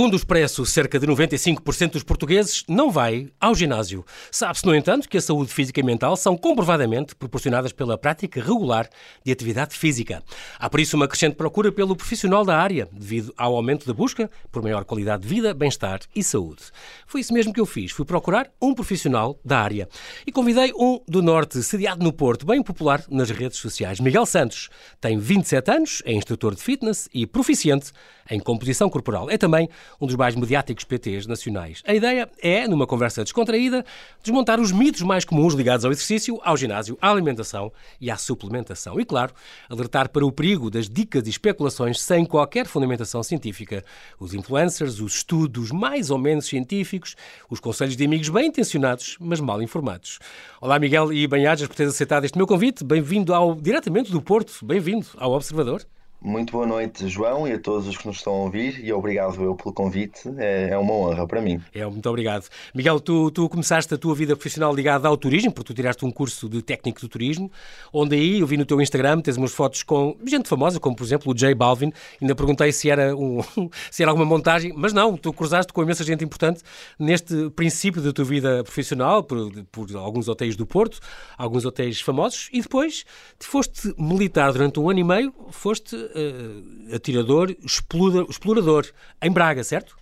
Segundo o Expresso, cerca de 95% dos portugueses não vai ao ginásio. Sabe-se, no entanto, que a saúde física e mental são comprovadamente proporcionadas pela prática regular de atividade física. Há por isso uma crescente procura pelo profissional da área, devido ao aumento da busca por maior qualidade de vida, bem-estar e saúde. Foi isso mesmo que eu fiz. Fui procurar um profissional da área. E convidei um do Norte, sediado no Porto, bem popular nas redes sociais. Miguel Santos tem 27 anos, é instrutor de fitness e proficiente em composição corporal. É também um dos mais mediáticos PTs nacionais. A ideia é, numa conversa descontraída, desmontar os mitos mais comuns ligados ao exercício, ao ginásio, à alimentação e à suplementação. E, claro, alertar para o perigo das dicas e especulações sem qualquer fundamentação científica. Os influencers, os estudos mais ou menos científicos, os conselhos de amigos bem intencionados, mas mal informados. Olá, Miguel e bem-ajas por teres aceitado este meu convite. Bem-vindo ao diretamente do Porto. Bem-vindo ao Observador. Muito boa noite, João, e a todos os que nos estão a ouvir, e obrigado eu pelo convite, é, é uma honra para mim. É, muito obrigado. Miguel, tu, tu começaste a tua vida profissional ligada ao turismo, porque tu tiraste um curso de técnico de turismo, onde aí eu vi no teu Instagram, tens umas fotos com gente famosa, como por exemplo o J Balvin, ainda perguntei se era, um, se era alguma montagem, mas não, tu cruzaste com imensa gente importante neste princípio da tua vida profissional, por, por alguns hotéis do Porto, alguns hotéis famosos, e depois te foste militar durante um ano e meio, foste uh, atirador, explorador, em Braga, certo?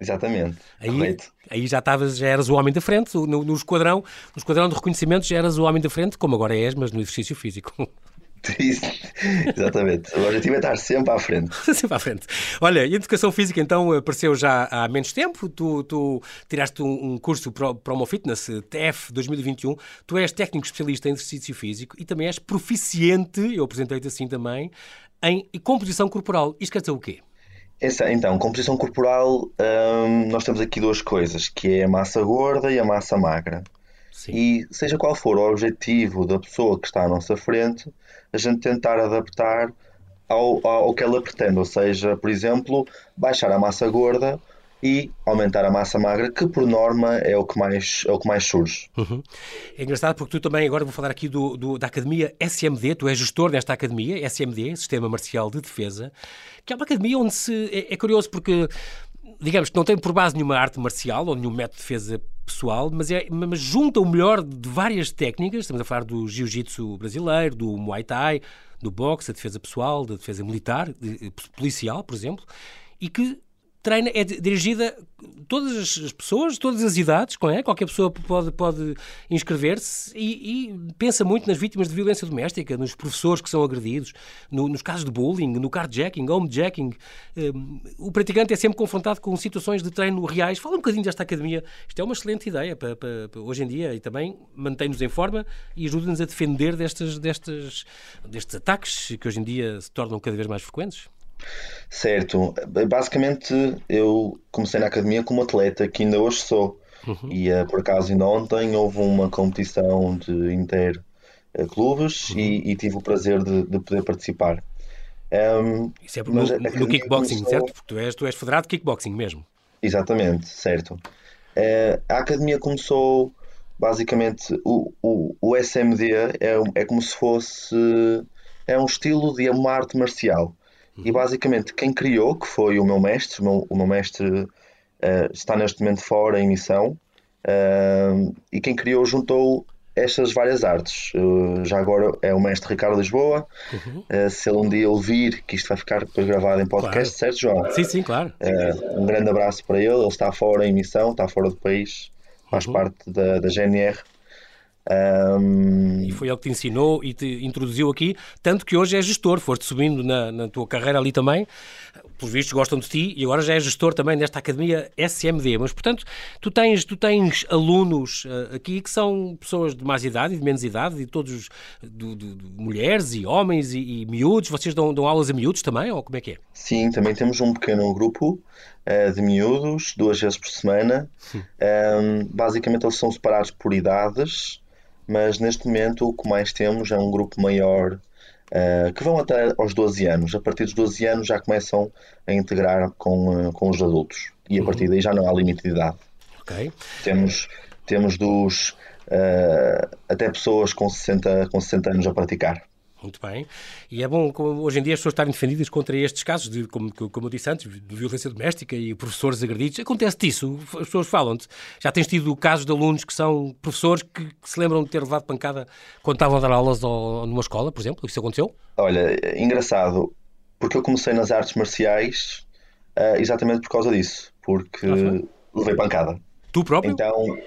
Exatamente. Aí, aí já, estavas, já eras o homem da frente, no, no, esquadrão, no esquadrão de reconhecimento já eras o homem da frente, como agora és, mas no exercício físico. Isso, exatamente. O objetivo é estar sempre à frente. sempre à frente. Olha, a educação física então apareceu já há menos tempo. Tu, tu tiraste um, um curso Promo Fitness, TF 2021. Tu és técnico especialista em exercício físico e também és proficiente, eu apresentei-te assim também, em composição corporal. Isto quer dizer o quê? Essa, então, composição corporal, hum, nós temos aqui duas coisas, que é a massa gorda e a massa magra. Sim. E seja qual for o objetivo da pessoa que está à nossa frente, a gente tentar adaptar ao, ao que ela pretende, ou seja, por exemplo, baixar a massa gorda e aumentar a massa magra, que por norma é o que mais, é o que mais surge. Uhum. É engraçado porque tu também, agora vou falar aqui do, do, da Academia SMD, tu és gestor desta Academia, SMD, Sistema Marcial de Defesa, que é uma academia onde se. É, é curioso porque digamos que não tem por base nenhuma arte marcial ou nenhum método de defesa pessoal, mas, é, mas junta o melhor de várias técnicas. Estamos a falar do jiu-jitsu brasileiro, do muay thai, do boxe, da defesa pessoal, da defesa militar, de, policial, por exemplo, e que treina, é dirigida todas as pessoas, todas as idades, é? qualquer pessoa pode, pode inscrever-se e, e, pensa muito nas vítimas de violência doméstica, nos professores que são agredidos, no, nos casos de bullying, no carjacking, homejacking. Um, o praticante é sempre confrontado com situações de treino reais. Fala um bocadinho desta academia. Isto é uma excelente ideia para, para, para hoje em dia e também mantém-nos em forma e ajuda-nos a defender destes, destes, destes ataques que hoje em dia se tornam cada vez mais frequentes. Certo. Basicamente, eu comecei na academia como atleta, que ainda hoje sou. Uhum. E uh, por acaso, ainda ontem houve uma competição de inter-clubes uhum. e, e, tive o prazer de, de poder participar. Um, Isso é no, no kickboxing, começou... certo? Porque tu és, tu és federado de kickboxing mesmo. Exatamente, certo. Uh, a academia começou basicamente o, o, o SMD é, é como se fosse é um estilo de uma arte marcial e basicamente quem criou, que foi o meu mestre, o meu, o meu mestre uh, está neste momento fora em missão, uh, e quem criou juntou estas várias artes. Uh, já agora é o mestre Ricardo Lisboa. Uhum. se ele um dia ouvir, que isto vai ficar depois gravado em podcast, claro. certo, João? Sim, sim, claro. um grande abraço para ele. Ele está fora em missão, está fora do país, faz uhum. parte da, da GNR. Um... E foi ele que te ensinou e te introduziu aqui, tanto que hoje é gestor, foste subindo na, na tua carreira ali também, pelos vistos gostam de ti e agora já é gestor também nesta academia SMD. Mas, portanto, tu tens, tu tens alunos uh, aqui que são pessoas de mais idade e de menos idade, e todos, de, mulheres e homens e, e, miúdos. Vocês dão, dão aulas a miúdos também, ou como é que é? Sim, também temos um pequeno grupo uh, de miúdos, duas vezes por semana. Um, basicamente, eles são separados por idades mas neste momento o que mais temos é um grupo maior uh, que vão até aos 12 anos. A partir dos 12 anos já começam a integrar com, uh, com os adultos e a uhum. partir daí já não há limite de idade. Okay. Temos, temos dos uh, até pessoas com 60, com 60 anos a praticar. Muito bem. E é bom, hoje em dia, as pessoas estarem defendidas contra estes casos, de, como, como eu disse antes, de violência doméstica e professores agredidos. Acontece isso, as pessoas falam-te. Já tens tido casos de alunos que são professores que, que, se lembram de ter levado pancada quando estavam a dar aulas ou, numa escola, por exemplo? Isso aconteceu? Olha, engraçado, porque eu comecei nas artes marciais uh, exatamente por causa disso, porque ah, levei pancada. Tu próprio? Então,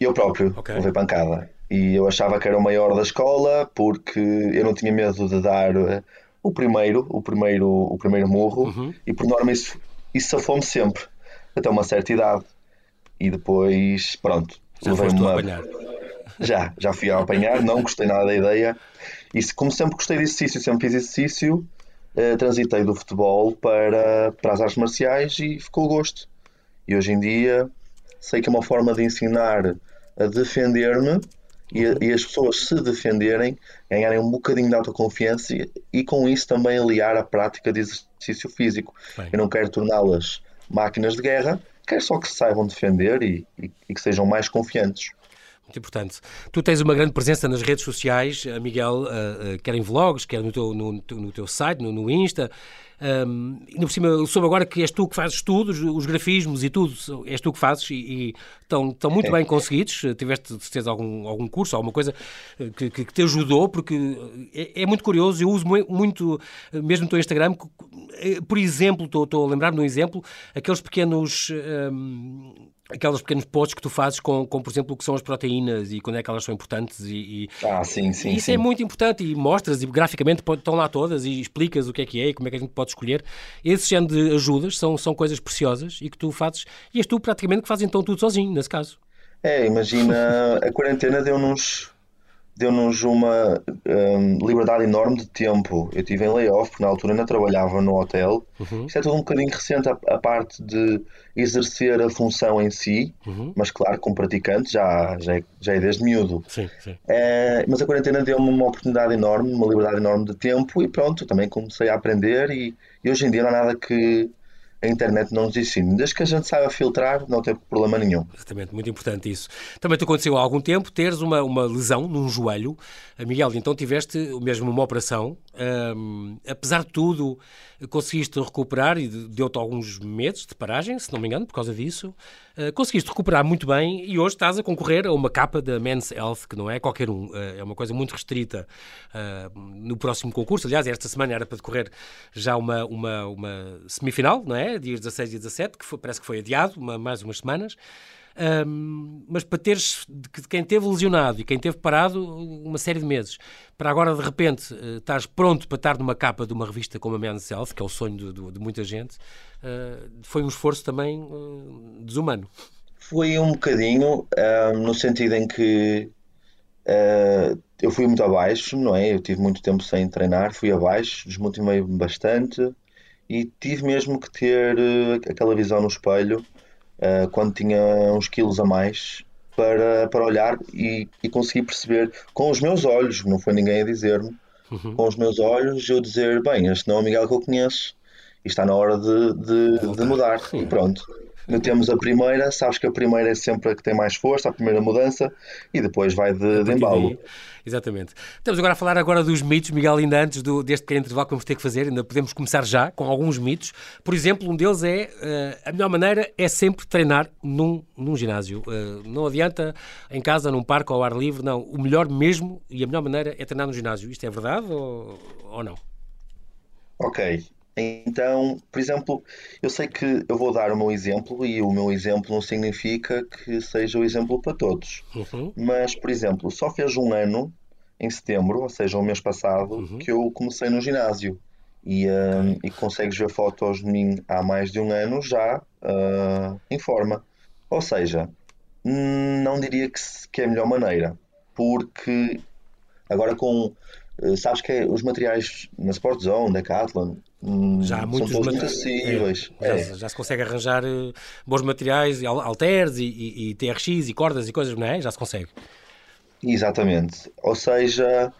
eu próprio okay. levei pancada e eu achava que era o maior da escola porque eu não tinha medo de dar eh, o primeiro, o primeiro, o primeiro morro uhum. e por norma isso, isso safou-me sempre até uma certa idade. E depois pronto já foste uma... apanhar. Já, já fui a apanhar, não gostei nada da ideia. E como sempre gostei de exercício, sempre fiz exercício eh, transitei do futebol para, para as artes marciais e ficou o gosto. E hoje em dia sei que é uma forma de ensinar a defender-me e, e, as pessoas se defenderem, ganharem um bocadinho de autoconfiança e, e com isso também aliar a prática de exercício físico. Bem. Eu não quero torná-las máquinas de guerra, quero só que se saibam defender e, e que sejam mais confiantes. Muito importante. Tu tens uma grande presença nas redes sociais, eh, Miguel, uh, uh, quer em vlogs, quer no teu, no, no teu site, no, no Insta. Um, por cima, soube agora que és tu que fazes tudo, os grafismos e tudo, és tu que fazes e, e estão, estão muito bem conseguidos. Tiveste, de certeza, algum, algum curso, alguma coisa que, que, que te ajudou, porque é, é, muito curioso. Eu uso muito, mesmo no teu Instagram, por exemplo, estou, estou a lembrar-me de um exemplo, aqueles pequenos. Um, aqueles pequenos posts que tu fazes com, com, por exemplo, o que são as proteínas e quando é que elas são importantes e, e ah, sim, sim, isso sim. é muito importante e mostras e graficamente estão lá todas e explicas o que é que é e como é que a gente pode escolher. Esse género de ajudas são, são coisas preciosas e que tu fazes e és tu praticamente que fazes então tudo sozinho, nesse caso. É, imagina, a quarentena deu-nos deu-nos uma um, liberdade enorme de tempo. Eu tive em layoff, porque na altura ainda trabalhava no hotel. Uhum. Isto é tudo um bocadinho recente, a, a, parte de exercer a função em si, uhum. mas claro, como praticante já, já, é, já é desde miúdo. Sim, sim. É, mas a quarentena deu-me uma oportunidade enorme, uma liberdade enorme de tempo e pronto, também comecei a aprender e, e hoje em dia não há nada que a internet não nos ensina. Desde que a gente saiba filtrar, não tem problema nenhum. Exatamente, muito importante isso. Também te aconteceu há algum tempo teres uma, uma lesão num joelho. Miguel, então tiveste mesmo uma operação. Um, apesar de tudo, conseguiste recuperar e deu-te alguns meses de paragem, se não me engano, por causa disso. Uh, conseguiste recuperar muito bem e hoje estás a concorrer a uma capa da Men's Health, que não é qualquer um, uh, é uma coisa muito restrita uh, no próximo concurso. Aliás, esta semana era para decorrer já uma, uma, uma semifinal, não é? Dias 16 e 17, que foi, parece que foi adiado, uma, mais umas semanas. Um, mas para teres de quem teve lesionado e quem teve parado uma série de meses, para agora de repente uh, estás pronto para estar numa capa de uma revista como a Men's Health, que é o sonho de, de, de muita gente, uh, foi um esforço também uh, desumano. Foi um bocadinho, no sentido em que eu fui muito abaixo, não é? Eu tive muito tempo sem treinar, fui abaixo, desmotivei-me bastante e tive mesmo que ter aquela visão no espelho uh, quando tinha uns quilos a mais para, para olhar e, e conseguir perceber com os meus olhos, não foi ninguém a dizer-me, uhum. com os meus olhos, eu dizer: bem, este não é o Miguel que eu conheço e está na hora de, de, de mudar. E pronto. Metemos a primeira, sabes que a primeira é sempre a que tem mais força, a primeira mudança, e depois vai de, de embalo. Exatamente. Estamos agora a falar agora dos mitos, Miguel, ainda antes do, deste pequeno intervalo que vamos ter que fazer, ainda podemos começar já com alguns mitos. Por exemplo, um deles é uh, a melhor maneira é sempre treinar num, num ginásio. Uh, não adianta em casa, num parque ou ao ar livre, não. O melhor mesmo e a melhor maneira é treinar no ginásio. Isto é verdade ou, ou não? Ok. Então, por exemplo, eu sei que eu vou dar o meu exemplo e o meu exemplo não significa que seja o exemplo para todos. Uhum. Mas, por exemplo, só fez um ano em setembro, ou seja, o mês passado, uhum. que eu comecei no ginásio. E, uh, e consegues ver fotos de mim há mais de um ano já uh, em forma. Ou seja, não diria que, que é a melhor maneira, porque agora com. Uh, sabes que é, os materiais na Sport Zone, Decathlon, já há muitos materiais. É, é. Já, já, se consegue arranjar uh, bons materiais, halteres e, e, e, TRX e cordas e coisas, não é? Já se consegue. Exatamente. Ou seja,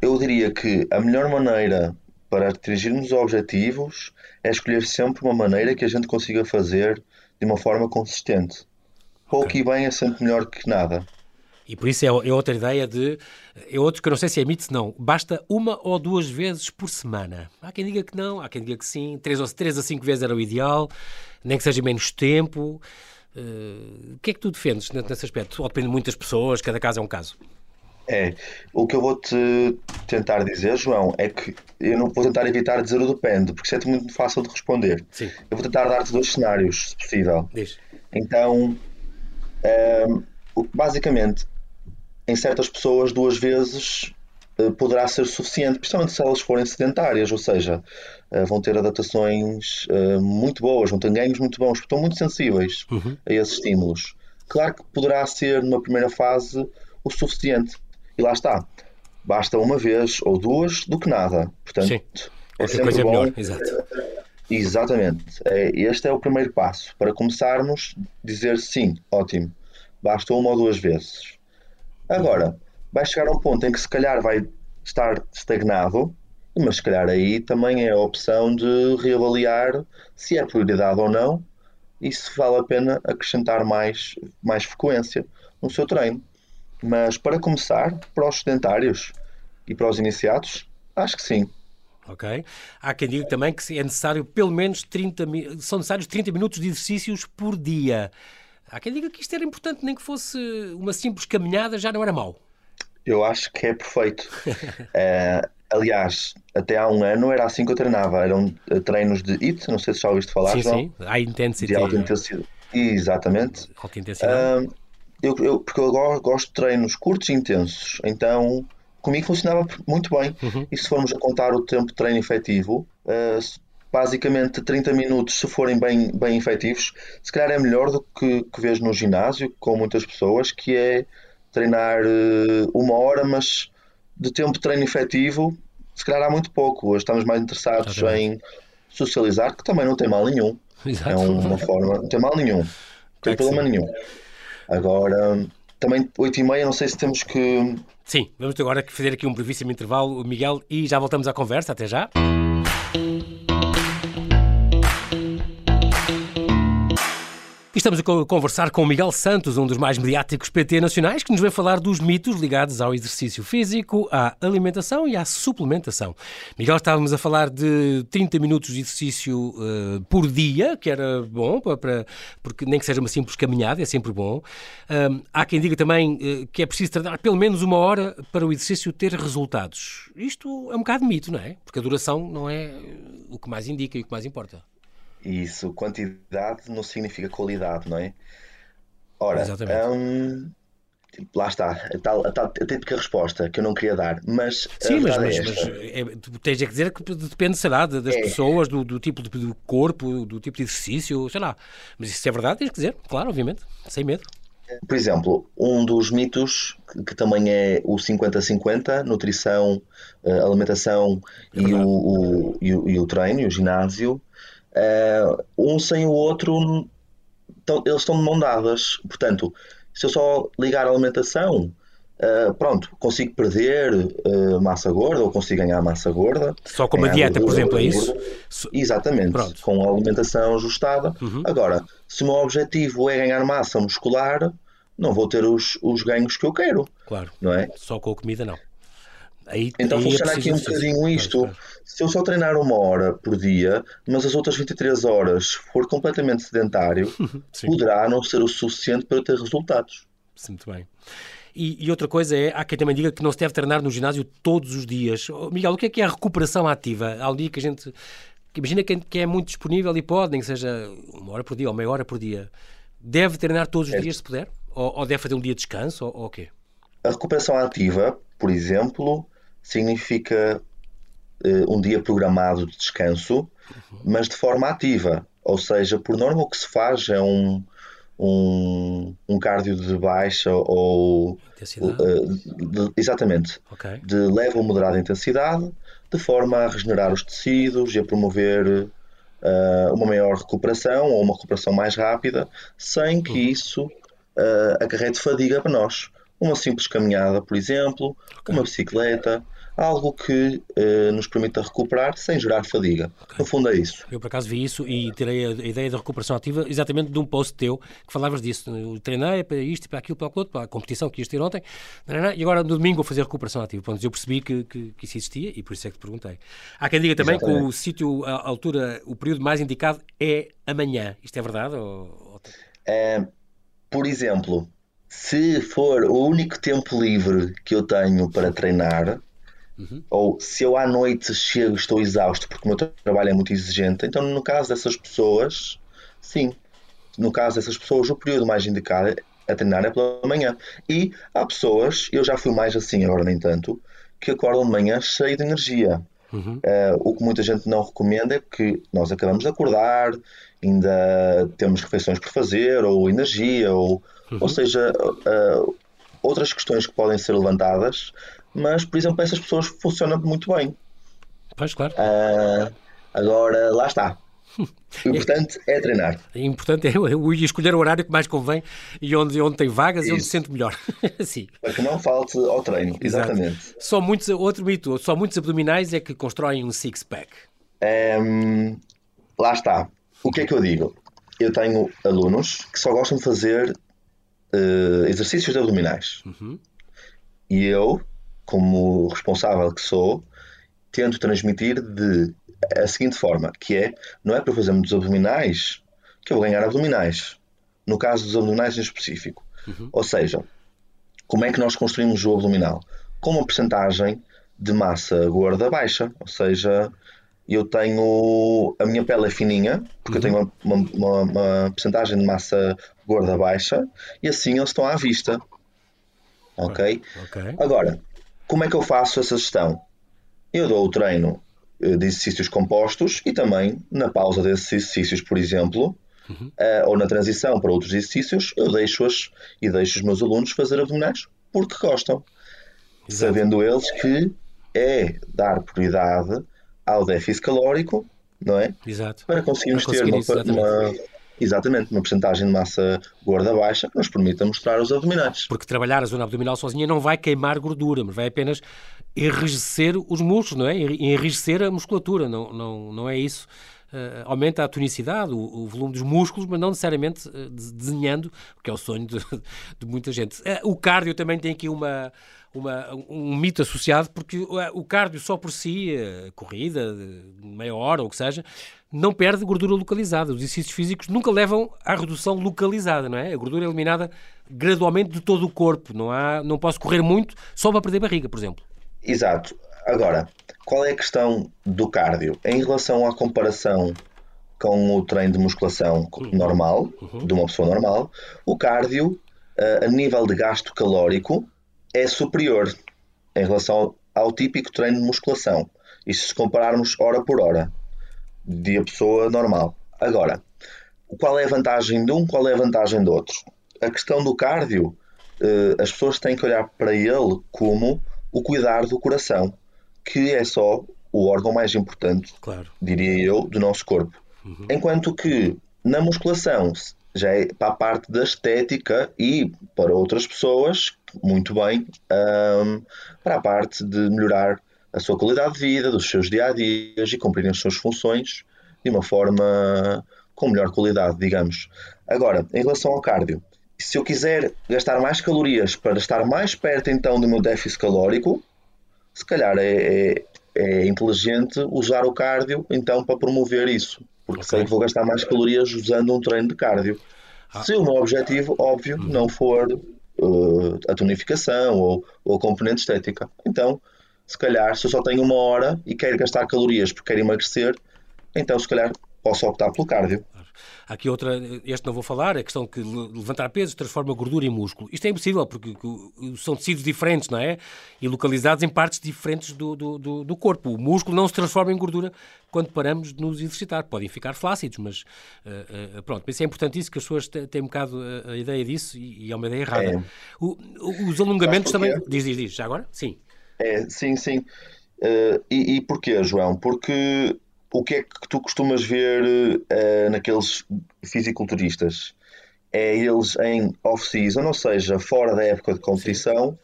eu diria que a melhor maneira para atingirmos os objetivos é escolher sempre uma maneira que a gente consiga fazer de uma forma consistente. Pouco okay. e bem é sempre melhor que nada. E por isso é, é, outra ideia de. É outro que eu não sei se é mito, se não. Basta uma ou duas vezes por semana. Há quem diga que não, há quem diga que sim. Três, ou, três a cinco vezes era o ideal, nem que seja menos tempo. Uh, o que é que tu defendes nesse aspecto? Ou depende de muitas pessoas, cada caso é um caso. É, o que eu vou te tentar dizer, João, é que eu não vou tentar evitar dizer o depende, porque isso é muito fácil de responder. Sim. Eu vou tentar dar-te dois cenários, se possível. Diz. Então, um, ehm, basicamente, em certas pessoas, duas vezes uh, poderá ser suficiente, principalmente se elas forem sedentárias, ou seja, uh, vão ter adaptações uh, muito boas, vão ter ganhos muito bons, porque estão muito sensíveis uhum. a esses estímulos. Claro que poderá ser, numa primeira fase, o suficiente e lá está. Basta uma vez ou duas do que nada. Portanto, Sim. é sempre bom. Melhor. Exato. Exatamente. É, este é o primeiro passo. Para começarmos, dizer sim, ótimo. Basta uma ou duas vezes. Agora, vai chegar a um ponto em que se calhar vai estar estagnado, mas se calhar aí também é a opção de reavaliar se é prioridade ou não e se vale a pena acrescentar mais, mais frequência no seu treino. Mas para começar, para os sedentários e para os iniciados, acho que sim. Ok. Há quem diga também que é necessário pelo menos 30 são necessários 30 minutos de exercícios por dia. Há quem diga que isto era importante, nem que fosse uma simples caminhada, já não era mau. Eu acho que é perfeito. é, aliás, até há um ano era assim que eu treinava. Eram eh, treinos de IT, não sei se já ouviste falar, sim, João. Sim, high intensity. De alta intensidade. Exatamente. Alta intensidade. Uh, eu, eu, porque eu gosto de treinos curtos e intensos, então comigo funcionava muito bem. Uhum. E se formos a contar o tempo de treino efetivo, uh, basicamente 30 minutos, se forem bem, bem efetivos, se calhar é melhor do que, que vês no ginásio, com muitas pessoas, que é treinar uh, uma hora, mas de tempo de treino efetivo, se calhar há muito pouco. Hoje estamos mais interessados em socializar, que também não tem mal nenhum. Exato. É uma forma, não tem mal nenhum, não tem é problema nenhum. Agora, também 8 e meia, não sei se temos que. Sim, vamos agora fazer aqui um brevíssimo intervalo, Miguel, e já voltamos à conversa. Até já. Estamos a conversar com Miguel Santos, um dos mais mediáticos PT nacionais, que nos vem falar dos mitos ligados ao exercício físico, à alimentação e à suplementação. Miguel, estávamos a falar de 30 minutos de exercício uh, por dia, que era bom, para, para, porque nem que seja uma simples caminhada, é sempre bom. Um, há quem diga também uh, que é preciso treinar pelo menos uma hora para o exercício ter resultados. Isto é um bocado mito, não é? Porque a duração não é o que mais indica e o que mais importa. Isso, quantidade não significa qualidade, não é? Ora, hum, lá está, a tal, a tal típica resposta que eu não queria dar, mas. Sim, mas, mas, é mas é, tens a dizer que depende, sei lá, das é. pessoas, do, do, tipo de corpo, do tipo de exercício, sei lá. Mas isso é verdade, tens que dizer, claro, obviamente, sem medo. Por exemplo, um dos mitos que também é o 50-50, nutrição, eh, alimentação é e, o, o, e, o, e o treino, o ginásio, Uh, um sem o outro, tão, eles estão de mão dadas. Portanto, se eu só ligar a alimentação, uh, pronto, consigo perder uh, massa gorda ou consigo ganhar massa gorda. Só com uma dieta, gordura, por exemplo, é isso? Exatamente, pronto. com a alimentação ajustada. Uhum. Agora, se o meu objetivo é ganhar massa muscular, não vou ter os, os ganhos que eu quero. Claro. Não é? Só com a comida, não. Aí, então aí é funciona é aqui um bocadinho isto. Claro, claro. Se eu só treinar uma hora por dia, mas as outras 23 horas for completamente sedentário, poderá não ser o suficiente para ter resultados. Sim, muito bem. E, e, outra coisa é, há quem também diga que não se deve treinar no ginásio todos os dias. Oh, Miguel, o que é que é a recuperação ativa? Há um dia que a gente. Imagina quem, que é muito disponível e pode, nem que seja uma hora por dia ou meia hora por dia. Deve treinar todos os é. dias se puder? Ou, ou, deve fazer um dia de descanso? Ou o quê? A recuperação ativa, por exemplo, significa uh, um dia programado de descanso, uhum. mas de forma ativa. Ou seja, por norma o que se faz é um, um, um cardio de baixa ou uh, de, exatamente okay. de leve ou moderada intensidade, de forma a regenerar os tecidos e a promover uh, uma maior recuperação ou uma recuperação mais rápida, sem que uhum. isso uh, acarrete fadiga para nós. uma simples caminhada, por exemplo, okay. uma bicicleta, algo que uh, nos permita recuperar sem gerar fadiga. Okay. No fundo é isso. Eu por acaso vi isso e tirei a, ideia da recuperação ativa exatamente de um post teu que falavas disso. Eu treinei para isto, para aquilo, para aquilo, para a competição que ias ter ontem e agora no domingo vou fazer recuperação ativa. Pronto, eu percebi que, que, que, isso existia e por isso é que te perguntei. Há quem diga também exatamente. que o sítio, a altura, o período mais indicado é amanhã. Isto é verdade? Ou... É, por exemplo, se for o único tempo livre que eu tenho para treinar, Uhum. Ou se eu à noite chego e estou exausto porque o meu trabalho é muito exigente, então no caso dessas pessoas, sim. No caso dessas pessoas, o período mais indicado a treinar é pela manhã. E há pessoas, eu já fui mais assim, agora nem tanto, que acordam de manhã cheio de energia. Uhum. Uh, o que muita gente não recomenda é que nós acabamos de acordar, ainda temos refeições por fazer, ou energia, ou, uhum. ou seja, uh, outras questões que podem ser levantadas mas, por exemplo, essas pessoas funcionam muito bem. Pois, claro. Uh, agora, lá está. O importante é treinar. O importante é escolher o horário que mais convém e onde, onde tem vagas Isso. e onde se sente melhor. Sim. Para que não falte ao treino, exatamente. Exato. Só muitos, outro mito, só muitos abdominais é que constroem um six-pack. Um, lá está. O que é que eu digo? Eu tenho alunos que só gostam de fazer uh, exercícios de abdominais. Uhum. E eu como responsável que sou, tento transmitir de a seguinte forma, que é, não é para fazer muitos abdominais que eu vou ganhar abdominais. No caso dos abdominais em específico. Uhum. Ou seja, como é que nós construímos o abdominal? Com uma percentagem de massa gorda baixa. Ou seja, eu tenho. A minha pele é fininha, porque uhum. eu tenho uma, uma, uma percentagem de massa gorda baixa, e assim eles estão à vista. Ok? okay. Agora, como é que eu faço essa gestão? Eu dou o treino eh, de exercícios compostos e também na pausa desses exercícios, por exemplo, uhum. uh, ou na transição para outros exercícios, eu deixo-as e deixo os meus alunos fazer abdominais porque gostam, Exato. sabendo eles que é dar prioridade ao déficit calórico, não é? Exato. Para conseguirmos para ter uma, uma Exatamente, uma porcentagem de massa gorda baixa que nos permita mostrar os abdominais. Porque trabalhar a zona abdominal sozinha não vai queimar gordura, mas vai apenas enrijecer os músculos, não é? Enrijecer a musculatura, não, não, não é isso. Uh, aumenta a tonicidade, o, o, volume dos músculos, mas não necessariamente uh, desenhando, que é o sonho de, de muita gente. Uh, o cardio também tem aqui uma, uma, um mito associado, porque o cardio só por si, corrida, meia hora ou o que seja, não perde gordura localizada. Os exercícios físicos nunca levam à redução localizada, não é? A gordura é eliminada gradualmente de todo o corpo. Não, há, não posso correr muito só para perder barriga, por exemplo. Exato. Agora, qual é a questão do cardio? Em relação à comparação com o treino de musculação uhum. normal, uhum. de uma pessoa normal, o cardio, eh, a nível de gasto calórico, é superior em relação ao típico treino de musculação. E se compararmos hora por hora de a pessoa normal. Agora, qual é a vantagem de um, qual é a vantagem do outro? A questão do cardio, eh, as pessoas têm que olhar para ele como o cuidar do coração, que é só o órgão mais importante, claro. diria eu, do nosso corpo. Uhum. Enquanto que na musculação já é para a parte da estética e para outras pessoas, muito bem, um, para a parte de melhorar a sua qualidade de vida, dos seus dia a dias e cumprirem as suas funções de uma forma com melhor qualidade, digamos. Agora, em relação ao cardio, se eu quiser gastar mais calorias para estar mais perto então do meu déficit calórico, se calhar é, é, é inteligente usar o cardio então para promover isso, porque okay. sei que vou gastar mais calorias usando um treino de cardio. Ah. Se o meu objetivo, óbvio, hum. não for uh, a tonificação ou, ou a componente estética, então se calhar, se eu só tenho uma hora e quero gastar calorias porque quero emagrecer, então se calhar posso optar pelo cardio. Há aqui outra, este não vou falar, a questão que levantar pesos transforma gordura em músculo. Isto é impossível, porque são tecidos diferentes, não é? E localizados em partes diferentes do, do, do, corpo. O músculo não se transforma em gordura quando paramos de nos exercitar. Podem ficar flácidos, mas uh, uh, pronto. Isso é importante isso, que as pessoas têm um bocado a, a ideia disso e, e, é uma ideia errada. É. O, os alongamentos também... Diz, diz, diz. Já agora? Sim. É, sim, sim. Uh, e, e porquê, João? Porque o que é que tu costumas ver uh, naqueles fisiculturistas? é eles em off-season, ou seja, fora da época de competição,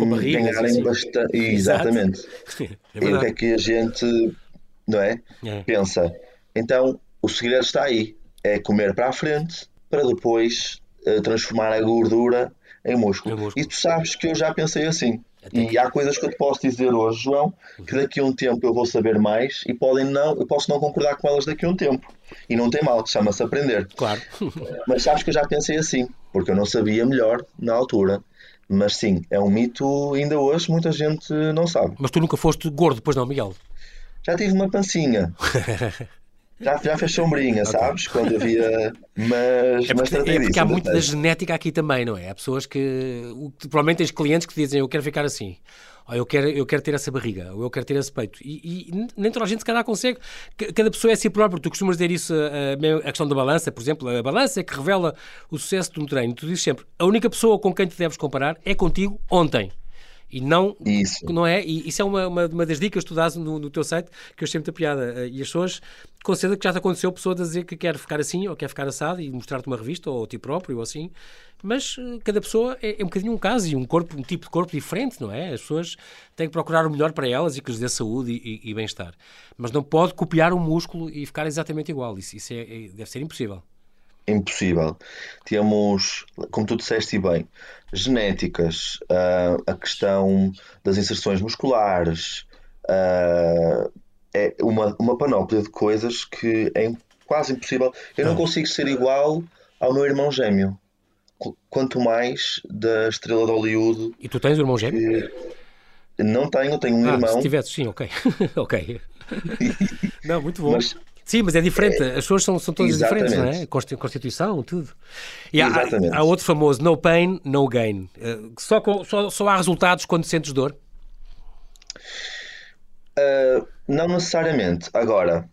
um, ganharem assim. bastante. Exatamente. É e o que é que a gente não é? é? Pensa. Então, o segredo está aí: é comer para a frente para depois uh, transformar a gordura em músculo. em músculo. E tu sabes que eu já pensei assim. E há coisas que eu te posso dizer hoje, João, que daqui a um tempo eu vou saber mais e podem não, eu posso não concordar com elas daqui a um tempo. E não tem mal, chama-se aprender. Claro. Mas sabes que eu já pensei assim, porque eu não sabia melhor na altura. Mas sim, é um mito ainda hoje, muita gente não sabe. Mas tu nunca foste gordo, pois não, Miguel? Já tive uma pancinha. Já, já fez sombrinha, okay. sabes? Quando havia. Mas, é porque, mas é porque há muito da genética aqui também, não é? Há pessoas que. Provavelmente tens clientes que dizem eu quero ficar assim. Ou eu quero, eu quero ter essa barriga, ou eu quero ter esse peito. E, e nem toda a gente, se calhar, consegue. Cada pessoa é si própria. Tu costumas dizer isso, a, a, questão da balança, por exemplo. A balança é que revela o sucesso de um treino. Tu dizes sempre: a única pessoa com quem te deves comparar é contigo ontem. E não, isso. não é? E isso é uma, uma, uma das dicas que tu dás no, no, teu site que eu achei muita piada. E as pessoas, com certeza que já te aconteceu pessoa a dizer que quer ficar assim ou quer ficar assado e mostrar-te uma revista ou a ti próprio ou assim. Mas eh, cada pessoa é, é, um bocadinho um caso e um corpo, um tipo de corpo diferente, não é? As pessoas têm que procurar o melhor para elas e que lhes dê saúde e, e, e bem-estar. Mas não pode copiar um músculo e ficar exatamente igual. Isso, isso é, é, deve ser impossível impossível. Temos, como tu disseste bem, genéticas, uh, a questão das inserções musculares, uh, é uma, uma panóplia de coisas que é quase impossível. Eu não, não consigo ser igual ao meu irmão gêmeo. Quanto mais da estrela de Hollywood. E tu tens um irmão gêmeo? Não tenho, tenho um ah, irmão. Se tivesse, sim, ok. ok. não, muito bom. Mas, Sim, mas é diferente. As pessoas são, são todas Exatamente. diferentes, não é? Constituição, tudo. E há, há, outro famoso, no pain, no gain. Eh, só, só, só há resultados quando sentes dor? Uh, não necessariamente. Agora,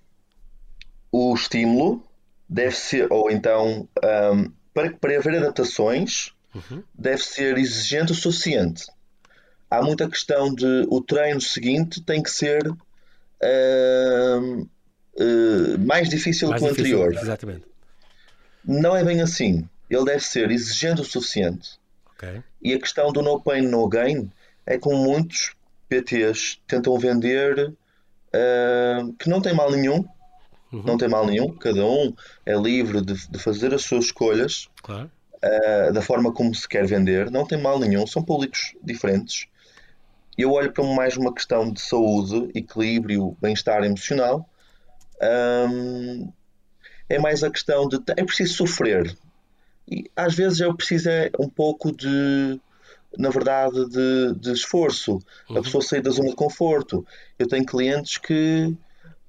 o estímulo deve ser, ou então, um, para, para haver adaptações, uhum. deve ser exigente o suficiente. Há muita questão de o treino seguinte tem que ser. Uh, uh, mais difícil mais que o difícil, anterior. Exatamente. Não é bem assim. Ele deve ser exigente o suficiente. Okay. E a questão do no pain, no gain é como muitos PTs tentam vender uh, que não tem mal nenhum. Uhum. Não tem mal nenhum. Cada um é livre de, de fazer as suas escolhas claro. uh, da forma como se quer vender. Não tem mal nenhum. São públicos diferentes. Eu olho para mais uma questão de saúde, equilíbrio, bem-estar emocional um, é mais a questão de é preciso sofrer. E às vezes eu preciso é um pouco de, na verdade, de, de esforço. Uhum. A pessoa sair da zona de conforto. Eu tenho clientes que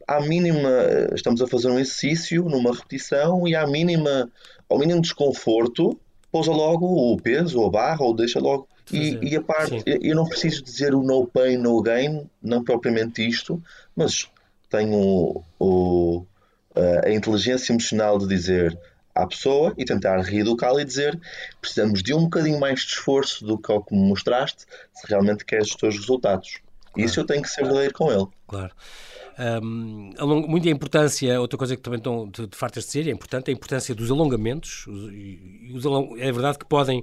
à mínima estamos a fazer um exercício numa repetição e à mínima ao mínimo desconforto pousa logo o peso ou a barra ou deixa logo e, e, a parte Sim. eu não preciso dizer o no pain no gain não propriamente isto mas tenho o, a inteligência emocional de dizer à pessoa e tentar reeducá-la e dizer precisamos de um bocadinho mais de esforço do que ao que me mostraste se realmente queres os teus resultados. Claro. Isso eu tenho que ser verdadeiro com ele. Claro. Um, muita importância, outra coisa que também estão de, de fartas de dizer, é importante, a importância dos alongamentos. Os, os along, é verdade que podem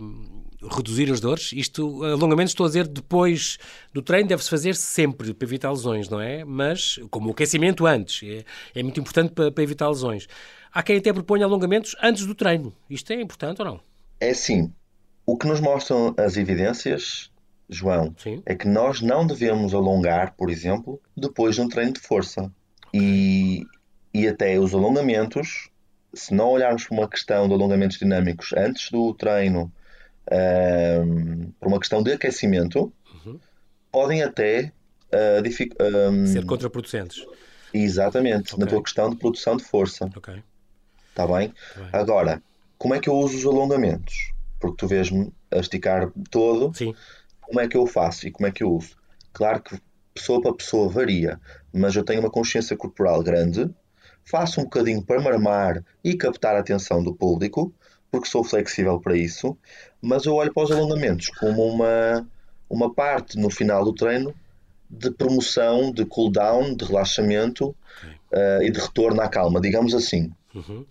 um, reduzir as dores. Isto, alongamentos, estou a dizer, depois do treino deve-se fazer sempre para evitar lesões, não é? Mas, como o aquecimento antes, é, é muito importante para, para, evitar lesões. Há quem até proponha alongamentos antes do treino. Isto é importante ou não? É sim. O que nos mostram as evidências, João, sim. é que nós não devemos alongar, por exemplo, depois de um treino de força. E, e até os alongamentos, se não olharmos para uma questão de alongamentos dinâmicos antes do treino um, por uma questão de aquecimento, uhum. podem até uh, um, ser contraproducentes. Exatamente, okay. na tua questão de produção de força. Ok. Está bem? Tá bem? Agora, como é que eu uso os alongamentos? Porque tu vês-me a esticar todo. Sim. Como é que eu faço e como é que eu uso? Claro que pessoa para pessoa varia, mas eu tenho uma consciência corporal grande, faço um bocadinho para marmar e captar a atenção do público, porque sou flexível para isso, mas eu olho para os alongamentos como uma, uma parte no final do treino de promoção, de cooldown, de relaxamento okay. uh, e de retorno à calma, digamos assim. Uhum.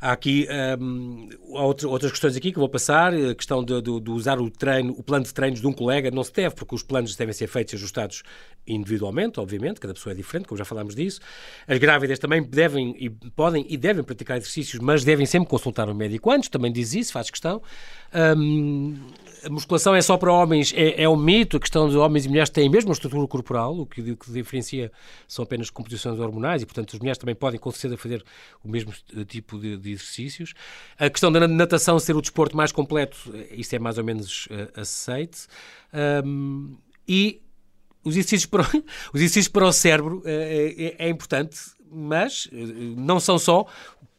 Há aqui um, outras questões aqui que vou passar. A questão de, de, de, usar o treino, o plano de treinos de um colega não se deve, porque os planos devem ser feitos e ajustados individualmente, obviamente, cada pessoa é diferente, como já falámos disso. As grávidas também devem e podem e devem praticar exercícios, mas devem sempre consultar o médico antes, também diz isso, faz questão. Um, a musculação é só para homens, é, é um mito, a questão de homens e mulheres têm a mesma estrutura corporal, o que, o que diferencia são apenas composições hormonais e, portanto, as mulheres também podem com certeza fazer o mesmo tipo de, de exercícios. A questão da natação ser o desporto mais completo, isso é mais ou menos uh, aceite. Um, e os exercícios para, os exercícios para o cérebro é, é, é importante, mas não são só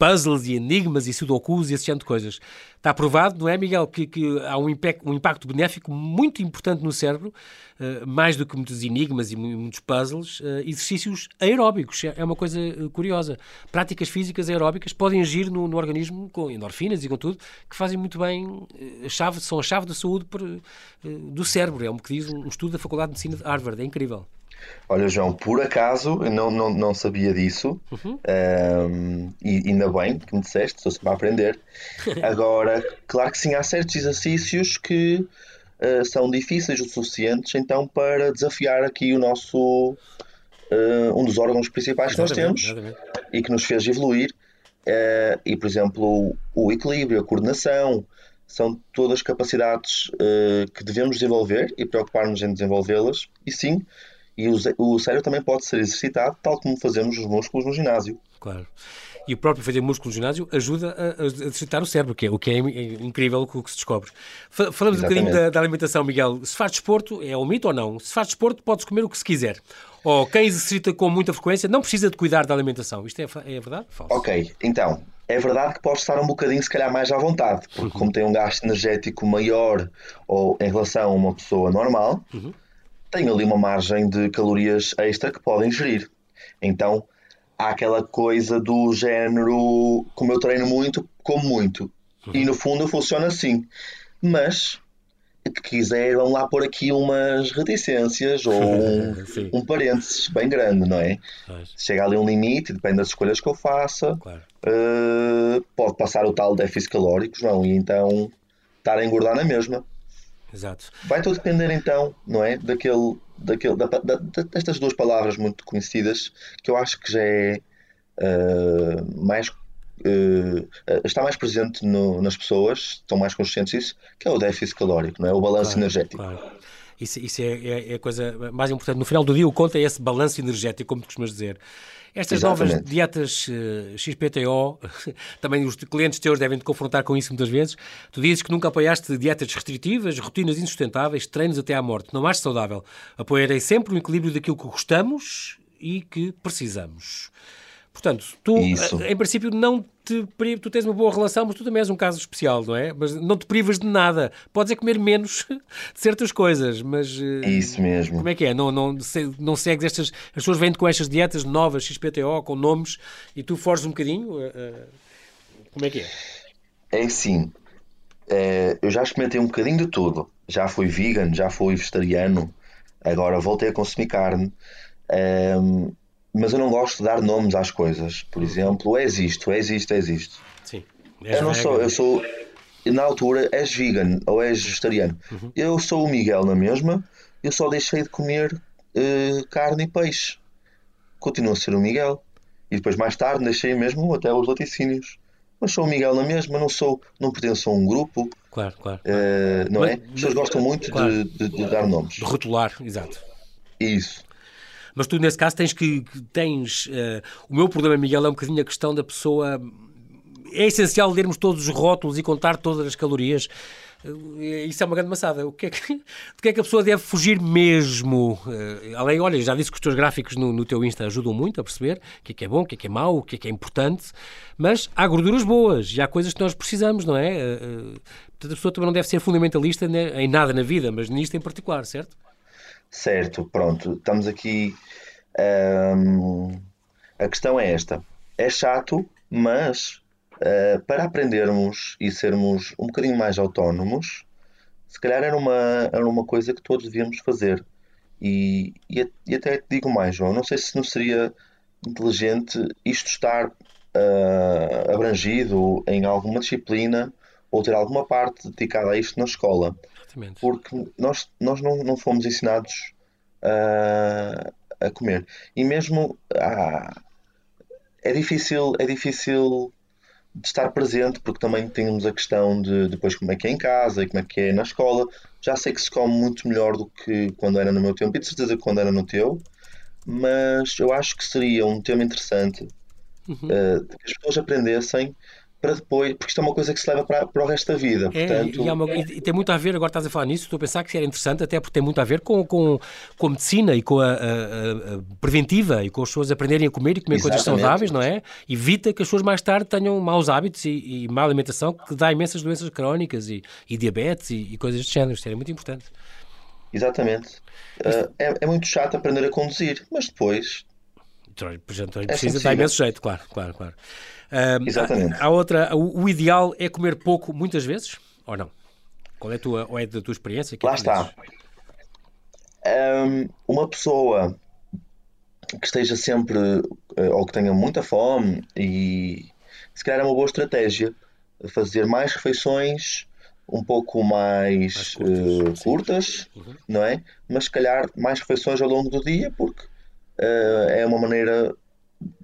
puzzles e enigmas e sudokus e esse tipo de coisas. Está provado, não é, Miguel, que, que há um impacto, um impacto, benéfico muito importante no cérebro, uh, mais do que muitos enigmas e muitos puzzles, uh, exercícios aeróbicos. É, é uma coisa uh, curiosa. Práticas físicas aeróbicas podem agir no, no, organismo com endorfinas e com tudo, que fazem muito bem, a chave, são a chave da saúde por, do cérebro. É o que diz um, um estudo da Faculdade de Medicina de Harvard. É incrível. Olha, João, por acaso não, não, não sabia disso uhum. um, e ainda bem que me disseste, estou sempre a aprender. Agora, claro que sim, há certos exercícios que uh, são difíceis o suficientes então para desafiar aqui o nosso uh, um dos órgãos principais que nós temos exatamente. e que nos fez evoluir. Uh, e, por exemplo, o, o, equilíbrio, a coordenação, são todas capacidades que devemos desenvolver e preocupar-nos em desenvolvê-las. E sim, e o, o cérebro também pode ser exercitado, tal como fazemos os músculos no ginásio. Claro. E o próprio fazer músculo no ginásio ajuda a, a exercitar o cérebro, que é, o que é incrível o que se descobre. Falamos Exatamente. um bocadinho da, da, alimentação, Miguel. Se faz desporto, é um mito ou não? Se faz desporto, pode-se comer o que se quiser. Ou quem exercita com muita frequência não precisa de cuidar da alimentação. Isto é, é verdade? Falso. Ok, então, é verdade que pode estar um bocadinho, se calhar, mais à vontade, porque uhum. como tem um gasto energético maior ou em relação a uma pessoa normal, uhum têm ali uma margem de calorias extra que podem gerir. Então há aquela coisa do género, como eu treino muito, como muito. Uhum. E no fundo funciona assim. Mas que quiser, vão lá pôr aqui umas reticências ou um, um parênteses bem grande, não é? Mas... Chega ali um limite, depende das escolhas que eu faça, claro. uh, pode passar o tal déficit calórico, João, e então estar a engordar na mesma. Exato. Vai tudo depender então, não é? Daquele, daquele, da, da, destas duas palavras muito conhecidas que eu acho que já é uh, mais uh, está mais presente no, nas pessoas, estão mais conscientes disso, que é o déficit calórico, não é? O balanço claro, energético. Claro. Isso, isso é, é, é, a coisa mais importante. No final do dia, o conta é esse balanço energético, como tu costumas dizer. Estas Exatamente. novas dietas uh, eh, XPTO, também os clientes teus devem te confrontar com isso muitas vezes. Tu dizes que nunca apoiaste dietas restritivas, rotinas insustentáveis, treinos até à morte. Não acho saudável. Apoiarei sempre o equilíbrio daquilo que gostamos e que precisamos. Portanto, tu, Isso. em princípio, não te tu tens uma boa relação, mas tu também és um caso especial, não é? Mas não te privas de nada. Podes é comer menos de certas coisas, mas. Eh, Isso mesmo. Como é que é? Não, não, não segues estas. As pessoas vêm com estas dietas novas, XPTO, com nomes, e tu foges um bocadinho? Eh, eh, como é que é? É assim. É, eu já experimentei um bocadinho de tudo. Já fui vegan, já fui vegetariano, agora voltei a consumir carne. É, mas eu não gosto de dar nomes às coisas. Por exemplo, és isto, és isto, és isto. Sim. És eu não vegan. sou, eu sou, na altura, és vegan ou és vegetariano. Uhum. Eu sou o Miguel na mesma, eu só deixei de comer uh, carne e peixe. Continuo a ser o Miguel. E depois, mais tarde, deixei mesmo até os laticínios. Mas sou o Miguel na mesma, não sou, não pertenço a um grupo. Claro, claro. Uh, não mas, é? As pessoas gostam muito claro. de, de, de, dar nomes. De rotular, exato. Isso. Mas tu, nesse caso, tens que. Tens, uh, o meu problema, Miguel, é um bocadinho a questão da pessoa. É essencial lermos todos os rótulos e contar todas as calorias. Uh, isso é uma grande maçada. O que é que, do que é que a pessoa deve fugir mesmo? Uh, além, olha, já disse que os teus gráficos no, no, teu Insta ajudam muito a perceber o que é que é bom, o que é que é mau, o que é que é importante, mas há gorduras boas e há coisas que nós precisamos, não é? Portanto, a pessoa também não deve ser fundamentalista né, em nada na vida, mas nisto em particular, certo? Certo, pronto, estamos aqui. Um, a questão é esta: é chato, mas uh, para aprendermos e sermos um bocadinho mais autónomos, se calhar era uma, era uma coisa que todos devíamos fazer. E, e, e até te digo mais, João, não sei se não seria inteligente isto estar uh, abrangido em alguma disciplina ou ter alguma parte dedicada a isto na escola. Exatamente. Porque nós, nós não, não fomos ensinados uh, a comer. E mesmo ah, é difícil, é difícil de estar presente, porque também temos a questão de depois como é que é em casa e como é que é na escola. Já sei que se come muito melhor do que quando era no meu tempo, e de certeza que quando era no teu, mas eu acho que seria um tema interessante uhum. uh, que as pessoas aprendessem para depois, porque isto é uma coisa que se leva para, para o resto da vida. É, portanto... e, uma, e, tem muito a ver, agora estás a falar nisso, estou a pensar que era interessante, até porque tem muito a ver com, com, com a medicina e com a, a, a preventiva e com as pessoas aprenderem a comer e comer Exatamente. coisas saudáveis, não é? Evita que as pessoas mais tarde tenham maus hábitos e, e má alimentação que dá imensas doenças crónicas e, e diabetes e, e, coisas deste género. Isto é muito importante. Exatamente. Uh, é, é muito chato aprender a conduzir, mas depois. Por exemplo, precisa é dar imenso jeito, claro, claro, claro. Exatamente. A, a outra, o, o, ideal é comer pouco muitas vezes ou não? Qual é a tua, ou é da tua experiência? Lá está. Um, uma pessoa que esteja sempre eh, ou que tenha muita fome e se calhar é uma boa estratégia fazer mais refeições um pouco mais, mais curtas, uh, curtas uhum. não é? Mas se calhar mais refeições ao longo do dia porque uh, é uma maneira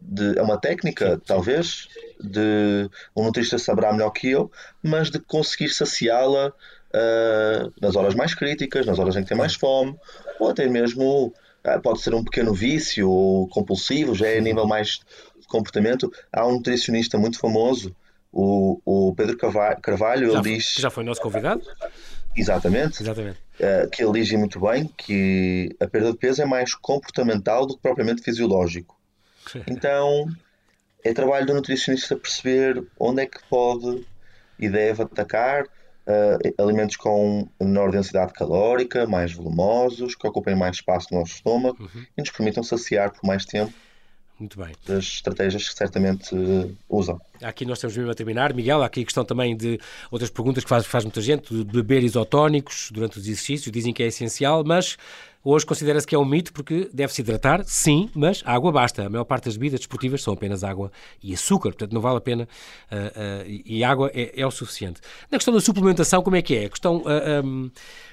de, é uma técnica, talvez, de um nutricionista saberá melhor que eu, mas de conseguir saciá-la uh, nas horas mais críticas, nas horas em que tem mais fome, ou até mesmo uh, pode ser um pequeno vício ou compulsivo, já é a nível mais de comportamento. Há um nutricionista muito famoso, o, o Pedro Carvalho, já, ele diz. Já foi nosso convidado? Exatamente. Exatamente. Uh, que ele diz muito bem que a perda de peso é mais comportamental do que propriamente fisiológico. Então é trabalho do nutricionista perceber onde é que pode e deve atacar uh, alimentos com menor densidade calórica, mais volumosos, que ocupem mais espaço no nosso estômago uhum. e nos permitam saciar por mais tempo muito bem. Das estratégias que certamente uh, usam. Aqui nós temos mesmo a terminar. Miguel, há aqui a questão também de outras perguntas que faz, faz muita gente, de beber isotónicos durante os exercícios, dizem que é essencial, mas Hoje considera-se que é um mito porque deve-se hidratar, sim, mas a água basta. A maior parte das bebidas desportivas são apenas água e açúcar, portanto não vale a pena uh, uh, e água é, é, o suficiente. Na questão da suplementação, como é que é? A questão. Uh, ah, um,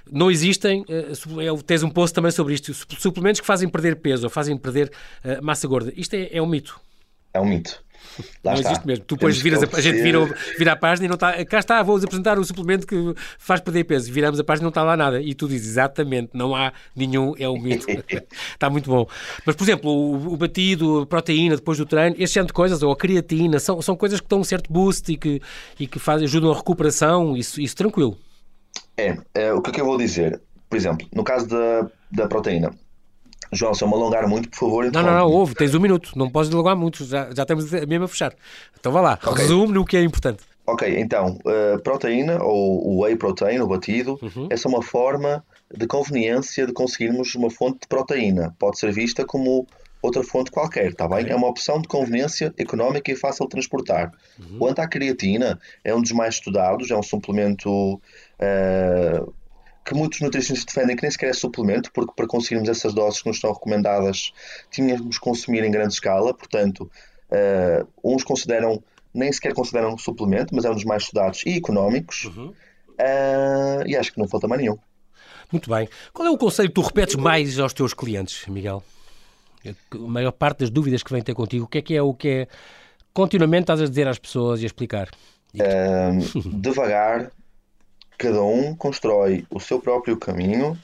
não existem, uh, tens um post também sobre isto, suplementos que fazem perder peso ou fazem perder massa gorda. Isto é, é um mito. É um mito. Lá não está. existe mesmo. Tu depois viras a, a, gente vira, vira a página e não está. Cá está, vou-vos apresentar o suplemento que faz perder peso. Viramos a página e não está lá nada. E tu dizes exatamente, não há nenhum, é um mito. está muito bom. Mas, por exemplo, o, o, batido, a proteína depois do treino, este género de coisas, ou a creatina, são, são coisas que dão um certo boost e que, e que fazem, ajudam a recuperação. Isso, isso tranquilo. É, é, o que é que eu vou dizer? Por exemplo, no caso da, da proteína, João, se eu me alongar muito, por favor. Não, não, não, ouve, tens um minuto, não podes alongar muito, já, já estamos mesmo a fechar. Então vá lá, okay. resume no que é importante. Ok, então, uh, proteína ou o whey protein, o batido, uhum. essa é uma forma de conveniência de conseguirmos uma fonte de proteína. Pode ser vista como outra fonte qualquer, está bem? É uma opção de conveniência económica e fácil de transportar. Uhum. Quanto à creatina, é um dos mais estudados, é um suplemento uh, que muitos nutricionistas defendem que nem sequer é suplemento, porque para conseguirmos essas doses que nos estão recomendadas tínhamos que consumir em grande escala, portanto, uh, uns consideram, nem sequer consideram suplemento, mas é um dos mais estudados e económicos, uhum. uh, e acho que não falta mais nenhum. Muito bem. Qual é o conselho que tu repetes mais aos teus clientes, Miguel? A maior parte das dúvidas que vêm ter contigo, o que é que é o que é continuamente estás a dizer às pessoas e a explicar? Uh, devagar, cada um constrói o seu próprio caminho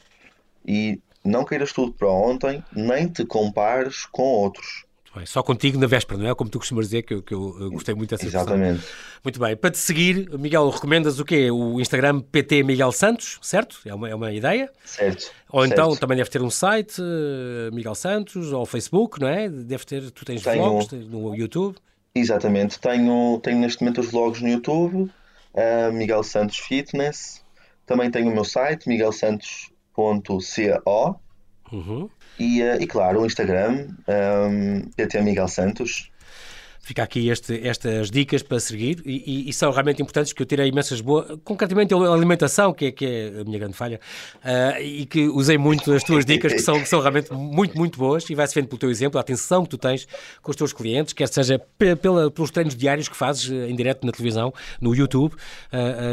e não queiras tudo para ontem, nem te compares com outros. Bem, só contigo na véspera, não é? Como tu costumas dizer, que eu, que eu gostei muito dessa Exatamente. Expressão. Muito bem. Para te seguir, Miguel, recomendas o quê? O Instagram PT Miguel Santos, certo? É uma, é uma ideia? Certo. Ou certo. então também deve ter um site, uh, Miguel Santos, ou Facebook, não é? Deve ter, tu tens tenho, vlogs no YouTube? Exatamente. Tenho, tenho neste momento os vlogs no YouTube, uh, Miguel Santos Fitness. Também tenho o meu site, miguelsantos.co. Uhum. E, uh, e claro, o Instagram, um, PT Miguel Santos. Fica aqui este, estas dicas para seguir e, e, são realmente importantes porque eu tirei imensas boas, concretamente a alimentação, que é, que é a minha grande falha, uh, e que usei muito as tuas dicas, que são, que são realmente muito, muito boas e vai-se vendo pelo teu exemplo, a atenção que tu tens com os teus clientes, quer seja pela, pelos treinos diários que fazes eh, em direto na televisão, no YouTube, uh,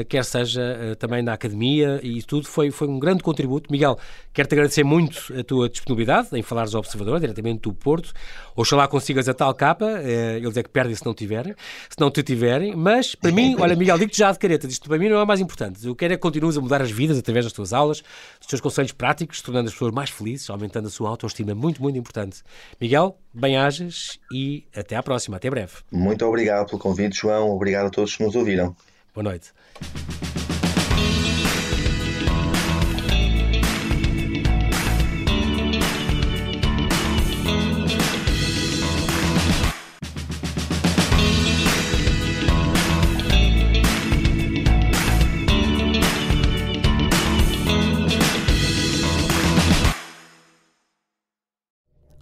uh, quer seja também na academia e tudo, foi, foi um grande contributo. Miguel, quero-te agradecer muito a tua disponibilidade em falares ao Observador, diretamente do Porto. Oxalá consigas a tal capa, eles é que perdem se não tiverem, se não te tiverem, mas para mim, olha, Miguel, digo-te já de careta, isto para mim não é mais importante. Eu quero é que continues a mudar as vidas através das tuas aulas, dos teus conselhos práticos, tornando as pessoas mais felizes, aumentando a sua autoestima, muito, muito importante. Miguel, bem-ajas e até à próxima, até breve. Muito obrigado pelo convite, João, obrigado a todos que nos ouviram. Boa noite.